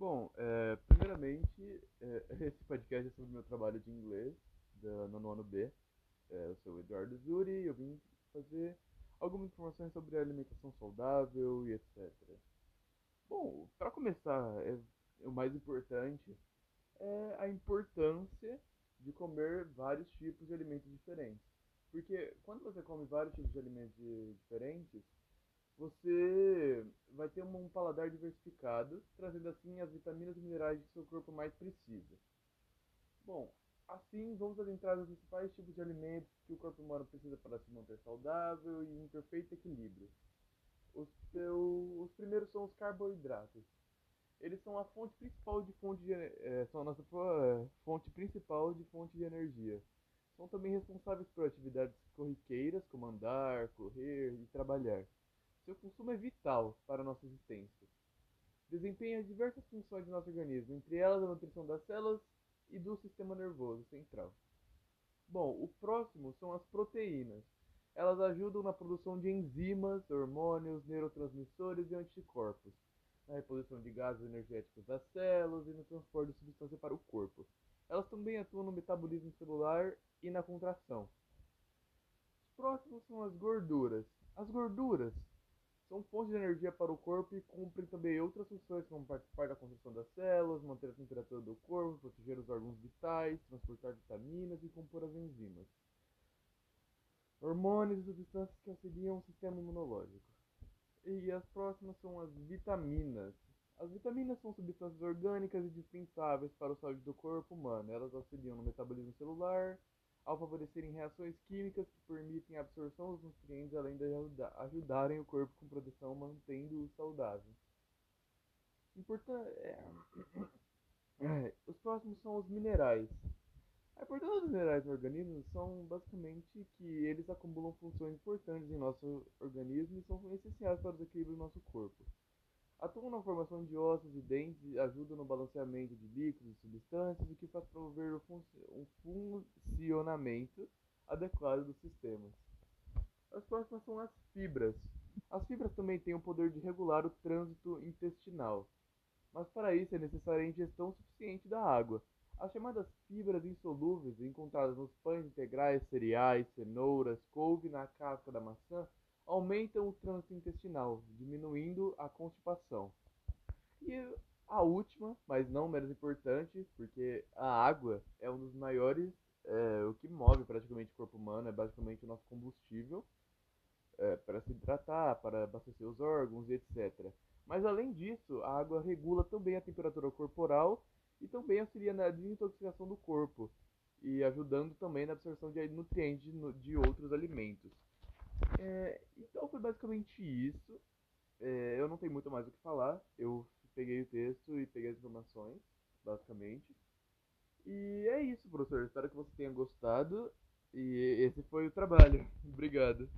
Bom, é, primeiramente, é, esse podcast é sobre o meu trabalho de inglês da, no nono B. É, eu sou o Eduardo Zuri e eu vim fazer algumas informações sobre alimentação saudável e etc. Bom, para começar, é, o mais importante é a importância de comer vários tipos de alimentos diferentes. Porque quando você come vários tipos de alimentos diferentes, você vai ter um paladar diversificado, trazendo assim as vitaminas e minerais que seu corpo mais precisa. Bom, assim vamos adentrar nos principais tipos de alimentos que o corpo humano precisa para se manter saudável e em perfeito equilíbrio. Os, os primeiros são os carboidratos. Eles são a fonte principal de fonte de, é, são a nossa é, fonte principal de fonte de energia. São também responsáveis por atividades corriqueiras como andar, correr e trabalhar. Seu consumo é vital para a nossa existência. Desempenha diversas funções do nosso organismo, entre elas a nutrição das células e do sistema nervoso central. Bom, o próximo são as proteínas. Elas ajudam na produção de enzimas, hormônios, neurotransmissores e anticorpos, na reposição de gases energéticos das células e no transporte de substância para o corpo. Elas também atuam no metabolismo celular e na contração. Os próximos são as gorduras. As gorduras são fontes de energia para o corpo e cumprem também outras funções, como participar da construção das células, manter a temperatura do corpo, proteger os órgãos vitais, transportar vitaminas e compor as enzimas. Hormônios e substâncias que auxiliam o sistema imunológico. E as próximas são as vitaminas. As vitaminas são substâncias orgânicas e dispensáveis para a saúde do corpo humano. Elas auxiliam no metabolismo celular, ao favorecerem reações químicas que permitem a absorção dos nutrientes, além de ajudarem o corpo com produção, mantendo-o saudável. Importan é... É, os próximos são os minerais. A importância dos minerais no organismo são basicamente que eles acumulam funções importantes em nosso organismo e são essenciais para o equilíbrio do nosso corpo. Atuam na formação de ossos e dentes ajudam no balanceamento de líquidos e substâncias, o que faz promover um funcionamento adequado dos sistemas. As próximas são as fibras. As fibras também têm o poder de regular o trânsito intestinal, mas para isso é necessária a ingestão suficiente da água. As chamadas fibras insolúveis, encontradas nos pães integrais, cereais, cenouras, couve na casca da maçã, aumentam o trânsito intestinal, diminuindo a constipação. E a última, mas não menos importante, porque a água é um dos maiores, é, o que move praticamente o corpo humano, é basicamente o nosso combustível é, para se hidratar, para abastecer os órgãos e etc. Mas além disso, a água regula também a temperatura corporal e também auxilia na desintoxicação do corpo e ajudando também na absorção de nutrientes de outros alimentos. É, então foi basicamente isso. É, eu não tenho muito mais o que falar. Eu peguei o texto e peguei as informações, basicamente. E é isso, professor. Espero que você tenha gostado. E esse foi o trabalho. Obrigado.